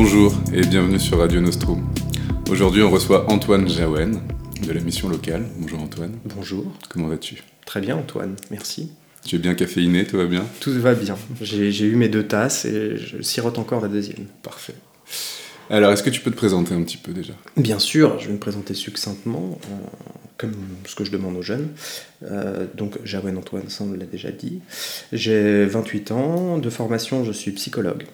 Bonjour et bienvenue sur Radio Nostrum. Aujourd'hui, on reçoit Antoine Jaouen de la mission locale. Bonjour Antoine. Bonjour. Comment vas-tu? Très bien Antoine, merci. Tu es bien caféiné, tout va bien? Tout va bien. J'ai eu mes deux tasses et je sirote encore la deuxième. Parfait. Alors, est-ce que tu peux te présenter un petit peu déjà? Bien sûr, je vais me présenter succinctement, euh, comme ce que je demande aux jeunes. Euh, donc, Jaouen Antoine, ça on l'a déjà dit. J'ai 28 ans, de formation je suis psychologue.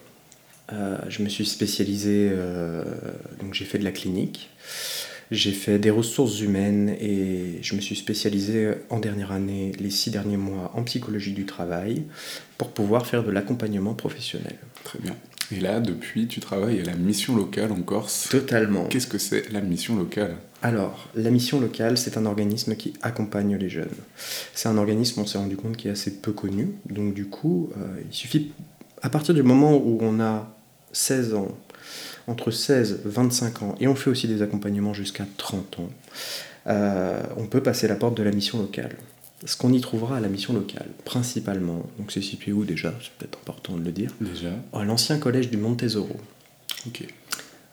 Euh, je me suis spécialisé, donc j'ai fait de la clinique. J'ai fait des ressources humaines et je me suis spécialisé en dernière année, les six derniers mois, en psychologie du travail pour pouvoir faire de l'accompagnement professionnel. Très bien. Et là, depuis, tu travailles à la mission locale en Corse. Totalement. Qu'est-ce que c'est la mission locale? Alors, la mission locale, c'est un organisme qui accompagne les jeunes. C'est un organisme, on s'est rendu compte, qui est assez peu connu. Donc, du coup, euh, il suffit, à partir du moment où on a 16 ans, entre 16 et 25 ans, et on fait aussi des accompagnements jusqu'à 30 ans, euh, on peut passer la porte de la mission locale. Ce qu'on y trouvera à la mission locale, principalement, donc c'est situé où déjà? C'est peut-être important de le dire. Déjà À l'ancien collège du Montesoro. Ok.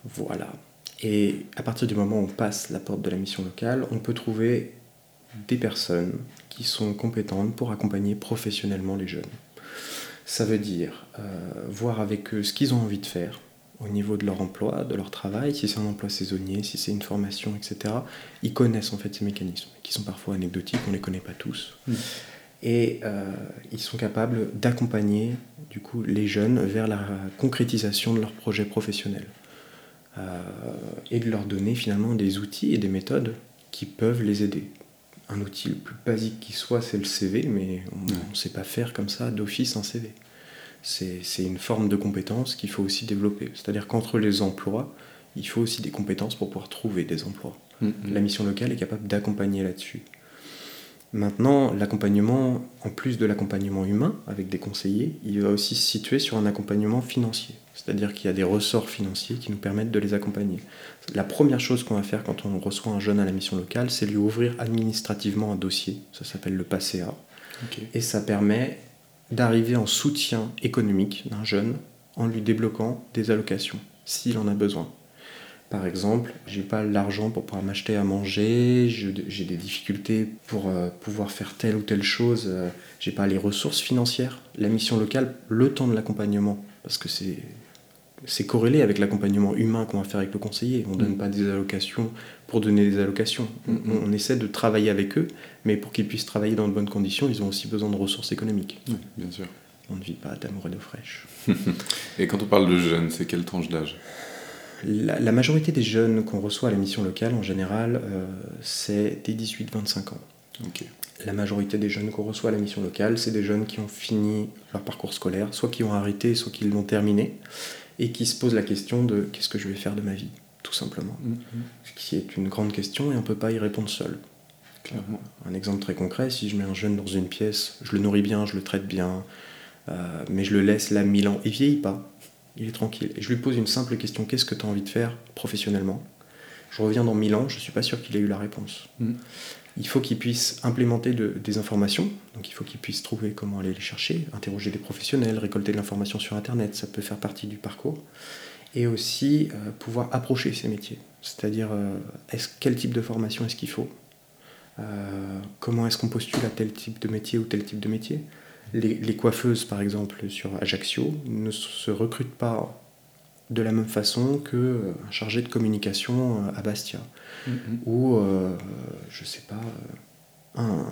Voilà. Et à partir du moment où on passe la porte de la mission locale, on peut trouver des personnes qui sont compétentes pour accompagner professionnellement les jeunes. Ça veut dire euh, voir avec eux ce qu'ils ont envie de faire, au niveau de leur emploi, de leur travail, si c'est un emploi saisonnier, si c'est une formation, etc. Ils connaissent en fait ces mécanismes, qui sont parfois anecdotiques, on ne les connaît pas tous. Mm. Et euh, ils sont capables d'accompagner du coup les jeunes vers la concrétisation de leurs projets professionnels. Euh, et de leur donner finalement des outils et des méthodes qui peuvent les aider. Un outil le plus basique qui soit, c'est le CV, mais on ne sait pas faire comme ça d'office un CV c'est une forme de compétence qu'il faut aussi développer. C'est-à-dire qu'entre les emplois, il faut aussi des compétences pour pouvoir trouver des emplois. Mm-hmm. La mission locale est capable d'accompagner là-dessus. Maintenant, l'accompagnement, en plus de l'accompagnement humain avec des conseillers, il va aussi se situer sur un accompagnement financier. C'est-à-dire qu'il y a des ressorts financiers qui nous permettent de les accompagner. La première chose qu'on va faire quand on reçoit un jeune à la mission locale, c'est lui ouvrir administrativement un dossier. Ça s'appelle le PASSEA. Et ça permet d'arriver en soutien économique d'un jeune en lui débloquant des allocations s'il en a besoin. Par exemple, j'ai pas l'argent pour pouvoir m'acheter à manger, j'ai des difficultés pour euh, pouvoir faire telle ou telle chose, euh, j'ai pas les ressources financières. La mission locale, le temps de l'accompagnement, parce que c'est c'est corrélé avec l'accompagnement humain qu'on va faire avec le conseiller. On ne donne mm. pas des allocations pour donner des allocations. Mm. On, essaie de travailler avec eux, mais pour qu'ils puissent travailler dans de bonnes conditions, ils ont aussi besoin de ressources économiques. bien sûr. On ne vit pas d'amour et d'eau fraîche. et quand on parle de jeunes, c'est quelle tranche d'âge? La, majorité des jeunes qu'on reçoit à la mission locale, en général, euh, c'est des 18-25 ans. La majorité des jeunes qu'on reçoit à la mission locale, c'est des jeunes qui ont fini leur parcours scolaire, soit qui ont arrêté, soit qui l'ont terminé, et qui se posent la question de qu'est-ce que je vais faire de ma vie, tout simplement. Mm-hmm. Ce qui est une grande question et on ne peut pas y répondre seul. Clairement. Un exemple très concret, si je mets un jeune dans une pièce, je le nourris bien, je le traite bien, euh, mais je le laisse là mille ans, il vieillit pas, il est tranquille. Et je lui pose une simple question, qu'est-ce que tu as envie de faire professionnellement? Je reviens dans mille ans, je ne suis pas sûr qu'il ait eu la réponse. Mm. Il faut qu'ils puissent implémenter des informations, donc il faut qu'ils puissent trouver comment aller les chercher, interroger des professionnels, récolter de l'information sur Internet, ça peut faire partie du parcours, et aussi euh, pouvoir approcher ces métiers, c'est-à-dire euh, est quel type de formation est-ce qu'il faut, euh, comment est-ce qu'on postule à tel type de métier ou tel type de métier? Les, les coiffeuses, par exemple, sur Ajaccio, ne se recrutent pas de la même façon qu'un euh, chargé de communication euh, à Bastia. Mm-hmm. Ou, euh, je sais pas, un,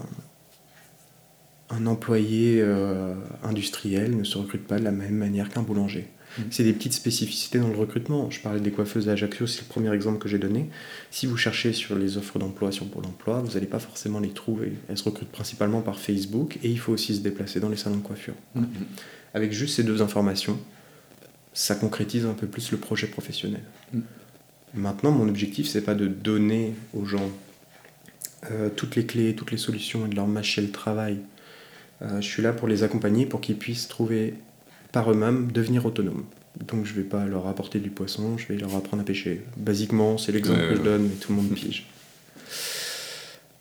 un employé industriel ne se recrute pas de la même manière qu'un boulanger. Mm-hmm. C'est des petites spécificités dans le recrutement. Je parlais des coiffeuses à Ajaccio, c'est le premier exemple que j'ai donné. Si vous cherchez sur les offres d'emploi sur Pôle emploi, vous n'allez pas forcément les trouver. Elles se recrutent principalement par Facebook et il faut aussi se déplacer dans les salons de coiffure. Mm-hmm. Avec juste ces deux informations, ça concrétise un peu plus le projet professionnel. Mm. Maintenant, mon objectif, c'est pas de donner aux gens euh, toutes les clés, toutes les solutions et de leur mâcher le travail. Euh, je suis là pour les accompagner pour qu'ils puissent trouver par eux-mêmes, devenir autonomes. Donc je vais pas leur apporter du poisson, je vais leur apprendre à pêcher. Basiquement, c'est l'exemple que je donne, mais tout le monde pige.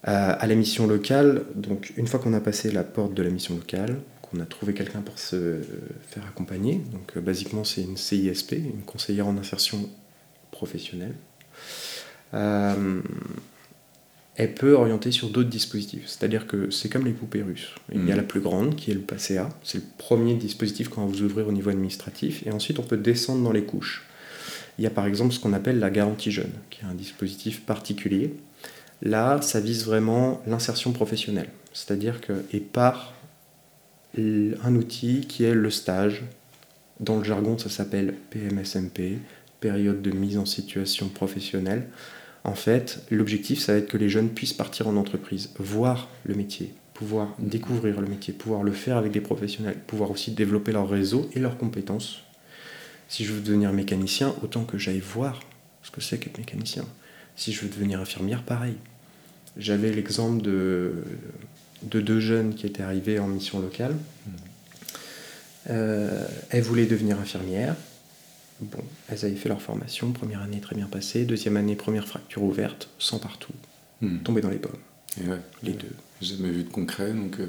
Euh, à la mission locale, donc une fois qu'on a passé la porte de la mission locale, on a trouvé quelqu'un pour se faire accompagner. Donc, basiquement, c'est une CISP, une conseillère en insertion professionnelle. elle peut orienter sur d'autres dispositifs. C'est-à-dire que c'est comme les poupées russes. Il y a mmh. la plus grande, qui est le PACA. C'est le premier dispositif quand vous ouvrez au niveau administratif. Et ensuite, on peut descendre dans les couches. Il y a par exemple ce qu'on appelle la garantie jeune, qui est un dispositif particulier. Là, ça vise vraiment l'insertion professionnelle. C'est-à-dire que, et par un outil qui est le stage. Dans le jargon, ça s'appelle PMSMP, période de mise en situation professionnelle. En fait, l'objectif, ça va être que les jeunes puissent partir en entreprise, voir le métier, pouvoir découvrir le métier, pouvoir le faire avec des professionnels, pouvoir aussi développer leur réseau et leurs compétences. Si je veux devenir mécanicien, autant que j'aille voir ce que c'est qu'être mécanicien. Si je veux devenir infirmière, pareil. J'avais l'exemple de, de deux jeunes qui étaient arrivés en mission locale. Euh, elles voulaient devenir infirmières. Bon, elles avaient fait leur formation, première année très bien passée, deuxième année, première fracture ouverte, sans partout, hmm. tombé dans les pommes. les deux. Jamais vu de concret, donc. Euh,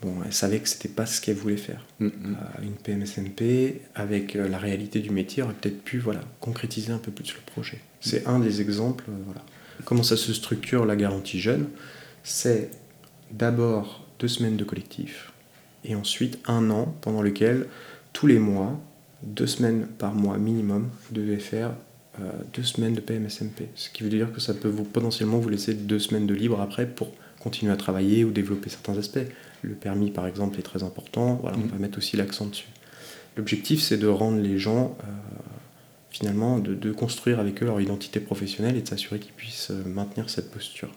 bon, elles savaient que c'était pas ce qu'elles voulaient faire. Hmm, hmm. Euh, une PMSMP, avec la réalité du métier, aurait peut-être pu voilà, concrétiser un peu plus le projet. C'est un des exemples. voilà. Comment ça se structure la garantie jeune? C'est d'abord deux semaines de collectif et ensuite un an pendant lequel tous les mois, deux semaines par mois minimum, vous devez faire euh, deux semaines de PMSMP. Ce qui veut dire que ça peut vous, potentiellement vous laisser deux semaines de libre après pour continuer à travailler ou développer certains aspects. Le permis par exemple est très important, voilà, on mmh. va mettre aussi l'accent dessus. L'objectif c'est de rendre les gens euh, finalement, de, de, construire avec eux leur identité professionnelle et de s'assurer qu'ils puissent euh, maintenir cette posture.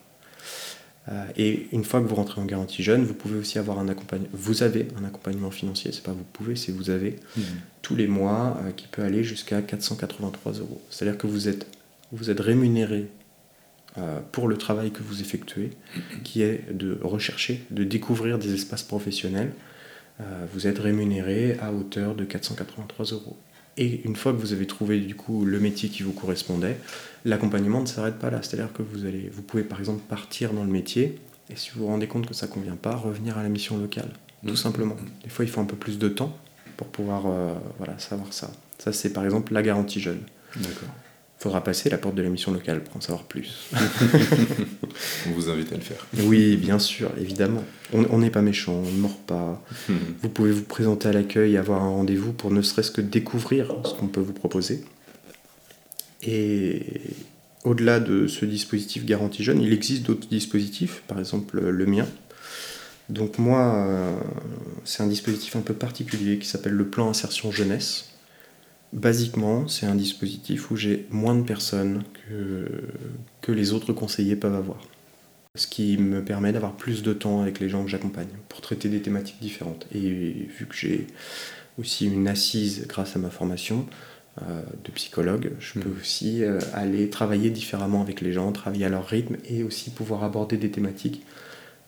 Euh, et une fois que vous rentrez en garantie jeune, vous pouvez aussi avoir un accompagnement. Vous avez un accompagnement financier, c'est pas vous pouvez, c'est vous avez mhm. tous les mois euh, qui peut aller jusqu'à 483 euros. C'est-à-dire que vous êtes, vous êtes rémunéré euh, pour le travail que vous effectuez, qui est de rechercher, de découvrir des espaces professionnels. vous êtes rémunéré à hauteur de 483 euros. Et une fois que vous avez trouvé du coup le métier qui vous correspondait, l'accompagnement ne s'arrête pas là. C'est-à-dire que vous, allez, vous pouvez par exemple partir dans le métier et si vous vous rendez compte que ça ne convient pas, revenir à la mission locale, tout mmh. simplement. Des fois, il faut un peu plus de temps pour pouvoir euh, voilà, savoir ça. Ça, c'est par exemple la garantie jeune. D'accord faudra passer la porte de la mission locale pour en savoir plus. on vous invite à le faire. Oui, bien sûr, évidemment. On n'est pas méchant, on ne mord pas. vous pouvez vous présenter à l'accueil et avoir un rendez-vous pour ne serait-ce que découvrir ce qu'on peut vous proposer. Et au-delà de ce dispositif garantie jeune, il existe d'autres dispositifs, par exemple le mien. Donc moi, euh, c'est un dispositif un peu particulier qui s'appelle le plan insertion jeunesse. Basiquement, c'est un dispositif où j'ai moins de personnes que, que les autres conseillers peuvent avoir. Ce qui me permet d'avoir plus de temps avec les gens que j'accompagne pour traiter des thématiques différentes. Et vu que j'ai aussi une assise grâce à ma formation euh, de psychologue, je peux hmm. aussi euh, aller travailler différemment avec les gens, travailler à leur rythme et aussi pouvoir aborder des thématiques.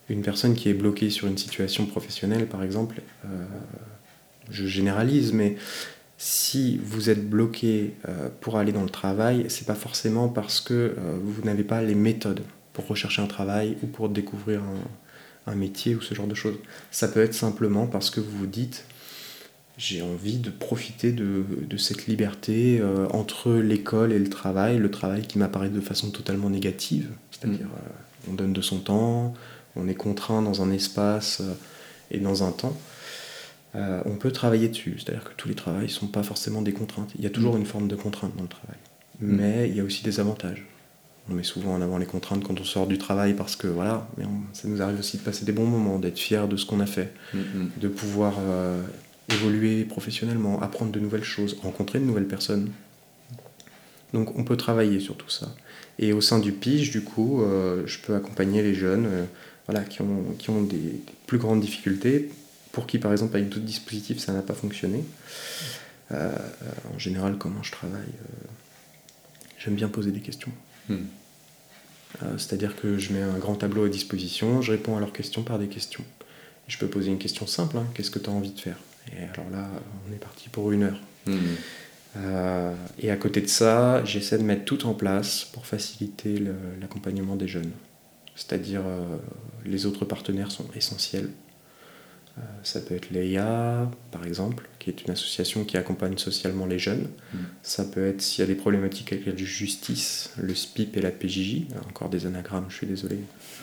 Une personne qui est bloquée sur une situation professionnelle, par exemple, euh, je généralise, mais si vous êtes bloqué euh, pour aller dans le travail, c'est pas forcément parce que euh, vous n'avez pas les méthodes pour rechercher un travail ou pour découvrir un, métier ou ce genre de choses. Ça peut être simplement parce que vous vous dites j'ai envie de profiter de, cette liberté euh, entre l'école et le travail, le travail qui m'apparaît de façon totalement négative, c'est-à-dire mm. on donne de son temps, on est contraint dans un espace et dans un temps. Euh, on peut travailler dessus. C'est-à-dire que tous les travails ne sont pas forcément des contraintes. Il y a toujours mm. une forme de contrainte dans le travail. Mm. Mais il y a aussi des avantages. On met souvent en avant les contraintes quand on sort du travail parce que voilà, mais ça nous arrive aussi de passer des bons moments, d'être fier de ce qu'on a fait, mm, de pouvoir euh, évoluer professionnellement, apprendre de nouvelles choses, rencontrer de nouvelles personnes. Donc on peut travailler sur tout ça. Et au sein du PIGE, du coup, euh, je peux accompagner les jeunes voilà, qui ont, qui ont des plus grandes difficultés pour qui, par exemple, avec d'autres dispositifs, ça n'a pas fonctionné. Euh, en général, comment je travaille euh, J'aime bien poser des questions. Hmm. Euh, c'est-à-dire que je mets un grand tableau à disposition, je réponds à leurs questions par des questions. je peux poser une question simple, hein, qu'est-ce que tu as envie de faire? Et alors là, on est parti pour une heure. Hmm. et à côté de ça, j'essaie de mettre tout en place pour faciliter l'accompagnement des jeunes. C'est-à-dire, les autres partenaires sont essentiels Euh, ça peut être l'EIA, par exemple, qui est une association qui accompagne socialement les jeunes. Mm. Ça peut être, s'il y a des problématiques avec la justice, le SPIP et la PJJ. Encore des anagrammes, je suis désolé.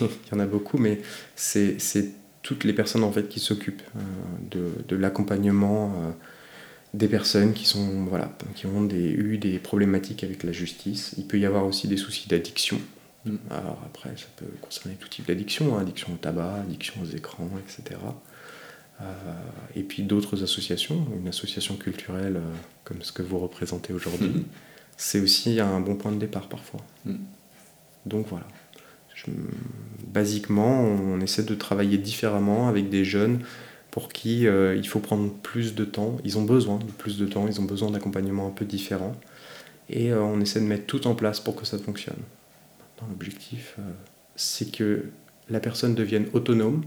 Il y en a beaucoup, mais c'est c'est toutes les personnes en fait qui s'occupent euh, de, de l'accompagnement euh, des personnes qui, sont, voilà, qui ont des, eu des problématiques avec la justice. Il peut y avoir aussi des soucis d'addiction. Mm. Alors après, ça peut concerner tout type d'addiction, hein, addiction au tabac, addiction aux écrans, etc. Euh, et puis d'autres associations, une association culturelle euh, comme ce que vous représentez aujourd'hui, Mhm. c'est aussi un bon point de départ parfois. Mm. Donc voilà. Je- basiquement, on essaie de travailler différemment avec des jeunes pour qui euh, il faut prendre plus de temps. Ils ont besoin de plus de temps, ils ont besoin d'accompagnement un peu différent. Et on essaie de mettre tout en place pour que ça fonctionne. L'objectif, euh, c'est que la personne devienne autonome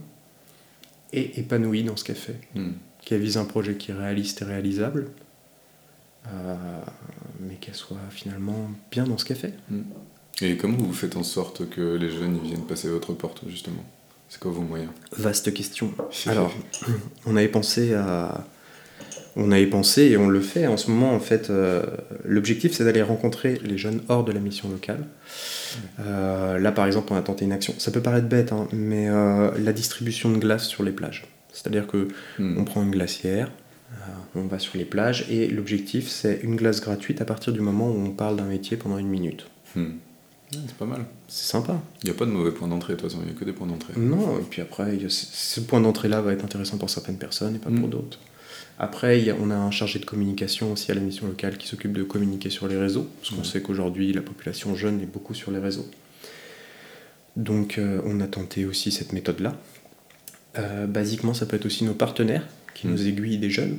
et épanouie dans ce qu'elle fait. Mm. Qu'elle vise un projet qui est réaliste et réalisable, euh, mais qu'elle soit finalement bien dans ce qu'elle fait. Et comment vous faites en sorte que les jeunes viennent passer votre porte, justement? C'est quoi vos moyens? Vaste question. Alors, on avait pensé à. On avait pensé et on le fait en ce moment en fait. euh, L'objectif c'est d'aller rencontrer les jeunes hors de la mission locale. Euh, là par exemple on a tenté une action. Ça peut paraître bête, hein, mais euh, la distribution de glace sur les plages. C'est-à-dire que Mm. on prend une glacière, on va sur les plages et l'objectif c'est une glace gratuite à partir du moment où on parle d'un métier pendant une minute. Mm. Ouais, c'est pas mal. C'est sympa. Il n'y a pas de mauvais points d'entrée, de toute façon, il n'y a que des points d'entrée. Non, et puis après, y a ce- point d'entrée-là va être intéressant pour certaines personnes et pas pour Mm. d'autres. Après, a- on a un chargé de communication aussi à la mission locale qui s'occupe de communiquer sur les réseaux, parce qu'on sait qu'aujourd'hui, la population jeune est beaucoup sur les réseaux. Donc, euh, on a tenté aussi cette méthode-là. Euh, basiquement, ça peut être aussi nos partenaires qui Mm. nous aiguillent des jeunes.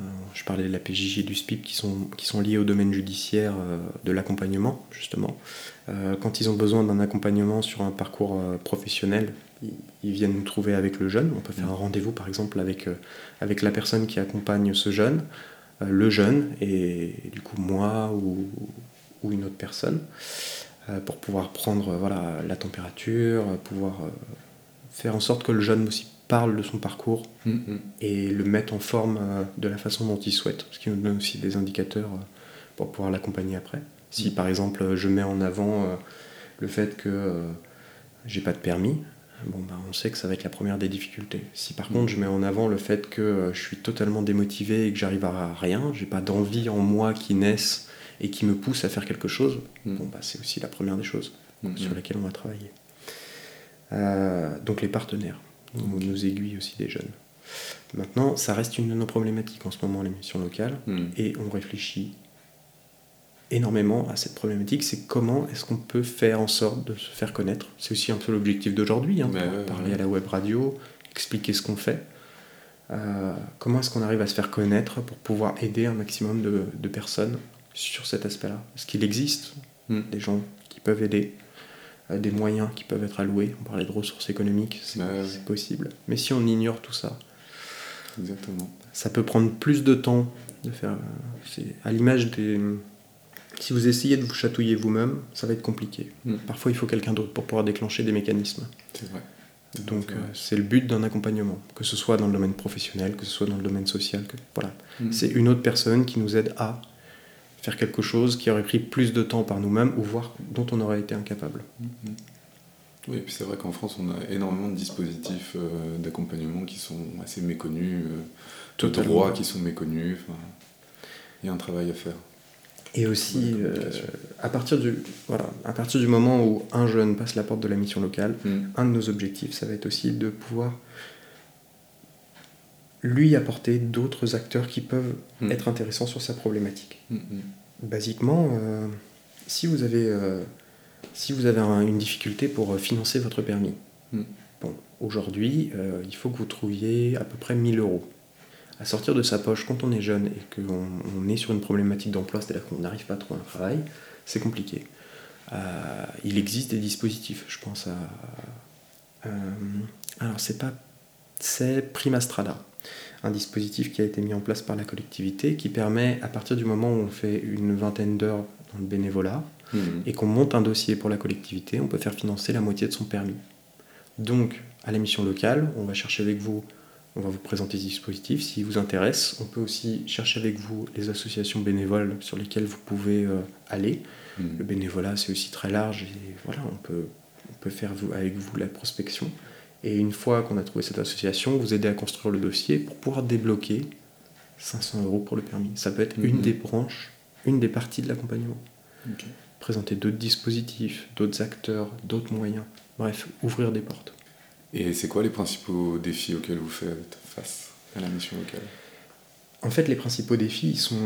Euh, je parlais de la PJJ et du SPIP qui sont, qui sont liés au domaine judiciaire de l'accompagnement, justement. Quand ils ont besoin d'un accompagnement sur un parcours professionnel, ils, viennent nous trouver avec le jeune. On peut faire un rendez-vous, par exemple, avec, euh, avec la personne qui accompagne ce jeune, euh, le jeune, et, du coup moi ou, ou une autre personne, euh, pour pouvoir prendre voilà, la température, pouvoir faire en sorte que le jeune aussi parle de son parcours Mm, mm. et le mettre en forme de la façon dont il souhaite, ce qui nous donne aussi des indicateurs pour pouvoir l'accompagner après. Si Mm. par exemple je mets en avant le fait que j'ai pas de permis, bon bah on sait que ça va être la première des difficultés. Si par contre je mets en avant le fait que euh, je suis totalement démotivé et que j'arrive à rien, j'ai pas d'envie en moi qui naissent et qui me pousse à faire quelque chose, Mm. bon bah c'est aussi la première des choses Mm, sur mm. lesquelles on va travailler. Euh, donc les partenaires nous, Ok. nous aiguillent aussi des jeunes. Maintenant, ça reste une de nos problématiques en ce moment, les missions locales, et on réfléchit énormément à cette problématique, c'est comment est-ce qu'on peut faire en sorte de se faire connaître. C'est aussi un peu l'objectif d'aujourd'hui, hein, ouais, parler ouais. à la web radio, expliquer ce qu'on fait. Euh, comment est-ce qu'on arrive à se faire connaître pour pouvoir aider un maximum de, de personnes sur cet aspect-là? Est-ce qu'il existe Mm. des gens qui peuvent aider, euh, des moyens qui peuvent être alloués On parlait de ressources économiques, c'est ouais. c'est possible. Mais si on ignore tout ça, Exactement. ça peut prendre plus de temps de faire. euh, à l'image des. Si vous essayez de vous chatouiller vous-même, ça va être compliqué. Mm. Parfois, il faut quelqu'un d'autre pour pouvoir déclencher des mécanismes. C'est vrai. Donc, C'est euh, c'est le but d'un accompagnement, que ce soit dans le domaine professionnel, que ce soit dans le domaine social. Que, voilà. Mm. C'est une autre personne qui nous aide à faire quelque chose qui aurait pris plus de temps par nous-mêmes ou voire dont on aurait été incapable. Mm, mm. Oui, et puis c'est vrai qu'en France, on a énormément de dispositifs euh, d'accompagnement qui sont assez méconnus, euh, de droits qui sont méconnus. Il y a un travail à faire. Et aussi, euh, à, partir du, voilà, à partir du moment où un jeune passe la porte de la mission locale, Mm. un de nos objectifs, ça va être aussi de pouvoir lui apporter d'autres acteurs qui peuvent Mm. être intéressants sur sa problématique. Mm, mm. Basiquement, euh, si vous avez, euh, si vous avez un- une difficulté pour financer votre permis, bon, aujourd'hui, il faut que vous trouviez à peu près 1000 euros. À sortir de sa poche quand on est jeune et qu'on on est sur une problématique d'emploi, c'est-à-dire qu'on n'arrive pas à trouver un travail, c'est compliqué. Euh, il existe des dispositifs, je pense à. euh, alors, c'est pas. C'est Prima Strada, un dispositif qui a été mis en place par la collectivité qui permet, à partir du moment où on fait une vingtaine d'heures dans le bénévolat Mm. et qu'on monte un dossier pour la collectivité, on peut faire financer la moitié de son permis. Donc, à la mission locale, on va chercher avec vous On va vous présenter des dispositifs. S'ils vous intéressent, on peut aussi chercher avec vous les associations bénévoles sur lesquelles vous pouvez euh, aller. Mhm. Le bénévolat, c'est aussi très large et voilà, on peut, on peut faire vous- avec vous la prospection. Et une fois qu'on a trouvé cette association, vous aider à construire le dossier pour pouvoir débloquer 500 euros pour le permis. Ça peut être une Mhm. des branches, une des parties de l'accompagnement. Présenter d'autres dispositifs, d'autres acteurs, d'autres moyens. Bref, ouvrir des portes. Et c'est quoi les principaux défis auxquels vous faites face à la mission locale? En fait, les principaux défis, ils sont,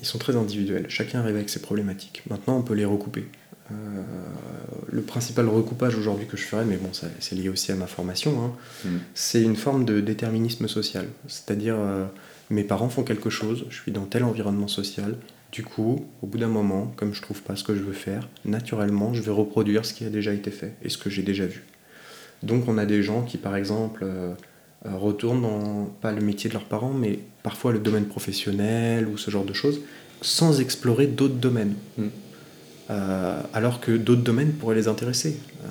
ils sont très individuels. Chacun arrive avec ses problématiques. Maintenant, on peut les recouper. Euh, le principal recoupage aujourd'hui que je ferais, mais bon, c'est lié aussi à ma formation, hein, Mhm. c'est une forme de déterminisme social. C'est-à-dire, euh, mes parents font quelque chose, je suis dans tel environnement social, du coup, au bout d'un moment, comme je trouve pas ce que je veux faire, naturellement, je vais reproduire ce qui a déjà été fait et ce que j'ai déjà vu. Donc, on a des gens qui, par exemple, euh, euh, retournent dans, pas le métier de leurs parents, mais parfois le domaine professionnel ou ce genre de choses, sans explorer d'autres domaines. Mm. Euh, alors que d'autres domaines pourraient les intéresser. Euh,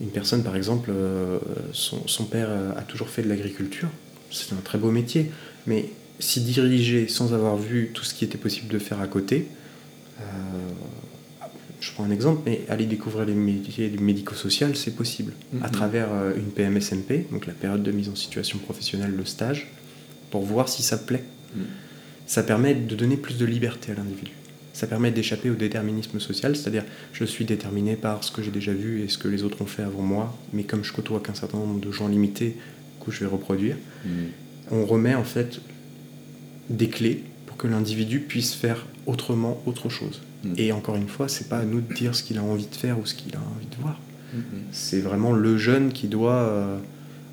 une personne, par exemple, son, son père a toujours fait de l'agriculture, c'est un très beau métier, mais s'y diriger sans avoir vu tout ce qui était possible de faire à côté, je prends un exemple, mais aller découvrir les métiers du médico-social, c'est possible à Mhm. travers euh, une PMSMP, donc la période de mise en situation professionnelle, le stage, pour voir si ça plaît. Mhm. Ça permet de donner plus de liberté à l'individu. Ça permet d'échapper au déterminisme social, c'est-à-dire je suis déterminé par ce que j'ai déjà vu et ce que les autres ont fait avant moi, mais comme je côtoie qu'un certain nombre de gens limités, coup je vais reproduire. Mhm. On remet en fait des clés pour que l'individu puisse faire autrement autre chose. Mhm. Et encore une fois, c'est pas à nous de dire ce qu'il a envie de faire ou ce qu'il a envie de voir. Mhm. C'est vraiment le jeune qui doit, euh,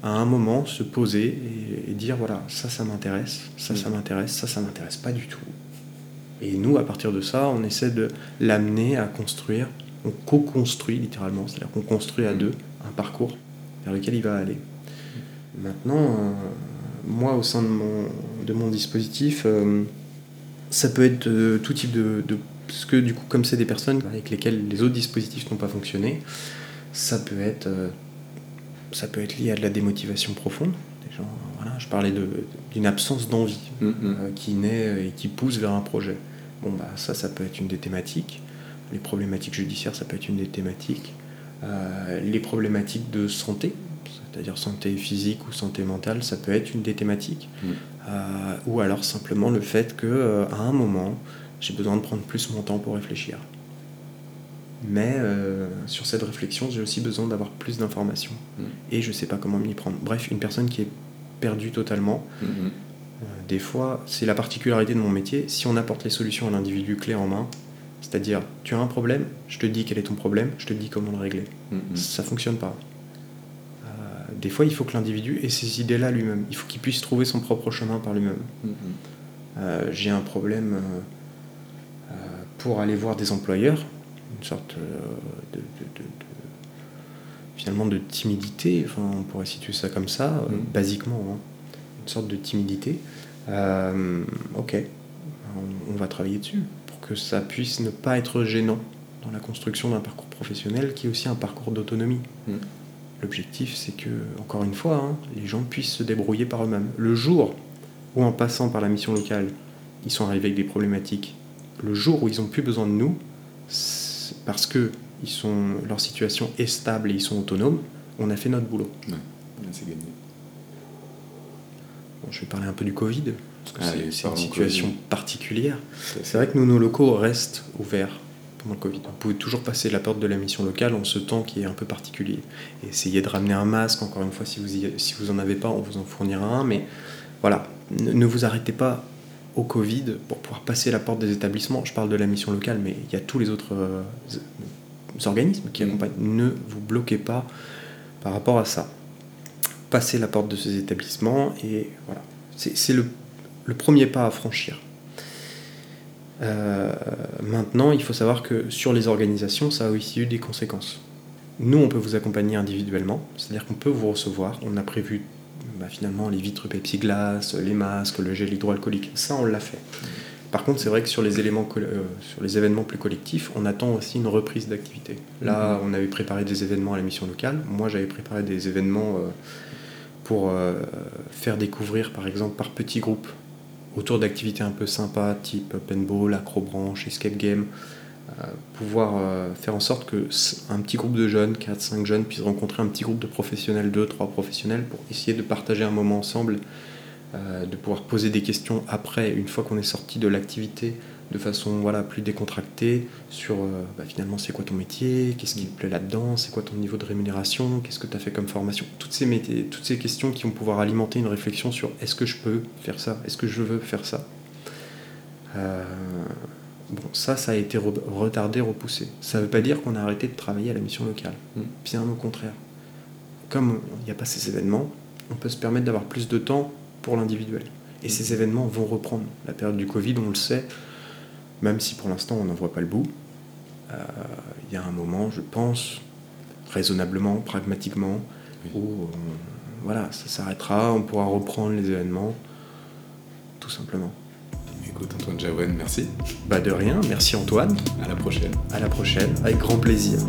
à un moment, se poser et, et dire voilà, ça, ça m'intéresse, ça, ça Mm. m'intéresse, ça, ça m'intéresse pas du tout. Et nous, à partir de ça, on essaie de l'amener à construire, on co-construit littéralement, c'est-à-dire qu'on construit à deux un parcours vers lequel il va aller. Maintenant, euh, moi, au sein de mon, de mon dispositif, euh, ça peut être euh, tout type de, de- Parce que du coup, comme c'est des personnes avec lesquelles les autres dispositifs n'ont pas fonctionné, ça peut être, euh, ça peut être lié à de la démotivation profonde. Des gens, voilà, je parlais de- d'une absence d'envie Mhm. euh, qui naît et qui pousse vers un projet. Bon, bah, ça, ça peut être une des thématiques. Les problématiques judiciaires, ça peut être une des thématiques. Euh, les problématiques de santé, c'est-à-dire santé physique ou santé mentale, ça peut être une des thématiques. Mm. Euh, ou alors simplement le fait que euh, à un moment, j'ai besoin de prendre plus mon temps pour réfléchir. Mais euh, sur cette réflexion, j'ai aussi besoin d'avoir plus d'informations. Mm. Et je sais pas comment m'y prendre. Bref, une personne qui est perdue totalement, Mhm. euh, des fois, c'est la particularité de mon métier. Si on apporte les solutions à l'individu clé en main, c'est-à-dire, tu as un problème, je te dis quel est ton problème, je te dis comment le régler. Mhm. Ça fonctionne pas. Euh, des fois, il faut que l'individu ait ces idées-là lui-même. Il faut qu'il puisse trouver son propre chemin par lui-même. J'ai un problème pour aller voir des employeurs, une sorte euh, de, de- de- de- finalement de timidité, enfin, on pourrait situer ça comme ça, euh, Mhm. basiquement, hein. une sorte de timidité. Euh, ok, on, on va travailler dessus pour que ça puisse ne pas être gênant dans la construction d'un parcours professionnel qui est aussi un parcours d'autonomie. Mhm. L'objectif, c'est que, encore une fois, hein, les gens puissent se débrouiller par eux-mêmes. Le jour où, en passant par la mission locale, ils sont arrivés avec des problématiques, le jour où ils n'ont plus besoin de nous, parce que ils sont, leur situation est stable et ils sont autonomes, on a fait notre boulot. Ouais, c'est gagné. Bon, je vais parler un peu du Covid, parce que Allez, c'est- une situation Covid. particulière. C'est vrai que nous, nos locaux restent ouverts pendant le Covid. Vous pouvez toujours passer la porte de la mission locale en ce temps qui est un peu particulier. Essayez de ramener un masque, encore une fois, si vous, y- si vous en avez pas, on vous en fournira un. Mais voilà, ne, ne vous arrêtez pas au Covid pour pouvoir passer la porte des établissements. Je parle de la mission locale, mais il y a tous les autres euh, organismes qui Mm. accompagnent. Ne vous bloquez pas par rapport à ça. Passez la porte de ces établissements et voilà. C'est c'est le, le premier pas à franchir. Euh, maintenant, il faut savoir que sur les organisations, ça a aussi eu des conséquences. Nous, on peut vous accompagner individuellement, c'est-à-dire qu'on peut vous recevoir. On a prévu bah, finalement les vitres Pepsi-Glace, les masques, le gel hydroalcoolique. Ça, on l'a fait. Par contre, c'est vrai que sur les, éléments, euh, sur les événements plus collectifs, on attend aussi une reprise d'activité. Là, on avait préparé des événements à la mission locale. Moi, j'avais préparé des événements euh, pour euh, faire découvrir, par exemple, par petits groupes, autour d'activités un peu sympas, type paintball, acrobranche, escape game, pouvoir euh, faire en sorte que un petit groupe de jeunes, 4-5 jeunes, puisse rencontrer un petit groupe de professionnels, 2-3 professionnels, pour essayer de partager un moment ensemble, de pouvoir poser des questions après, une fois qu'on est sorti de l'activité, de façon voilà, plus décontractée sur euh, bah, finalement c'est quoi ton métier, qu'est-ce qui te plaît là-dedans, c'est quoi ton niveau de rémunération, qu'est-ce que tu as fait comme formation? Toutes ces, toutes ces questions qui vont pouvoir alimenter une réflexion sur est-ce que je peux faire ça, est-ce que je veux faire ça? Euh, bon, ça, ça a été retardé, repoussé. Ça ne veut pas dire qu'on a arrêté de travailler à la mission locale. Mm. Bien au contraire. Comme il n'y a pas ces événements, on peut se permettre d'avoir plus de temps pour l'individuel. Et ces événements vont reprendre. La période du Covid, on le sait, même si pour l'instant on n'en voit pas le bout. Euh, il y a un moment, je pense, raisonnablement, pragmatiquement, où voilà, ça s'arrêtera, on pourra reprendre les événements, tout simplement. Écoute Antoine Jaouen, merci. Bah de rien, merci Antoine. À la prochaine. À la prochaine, avec grand plaisir.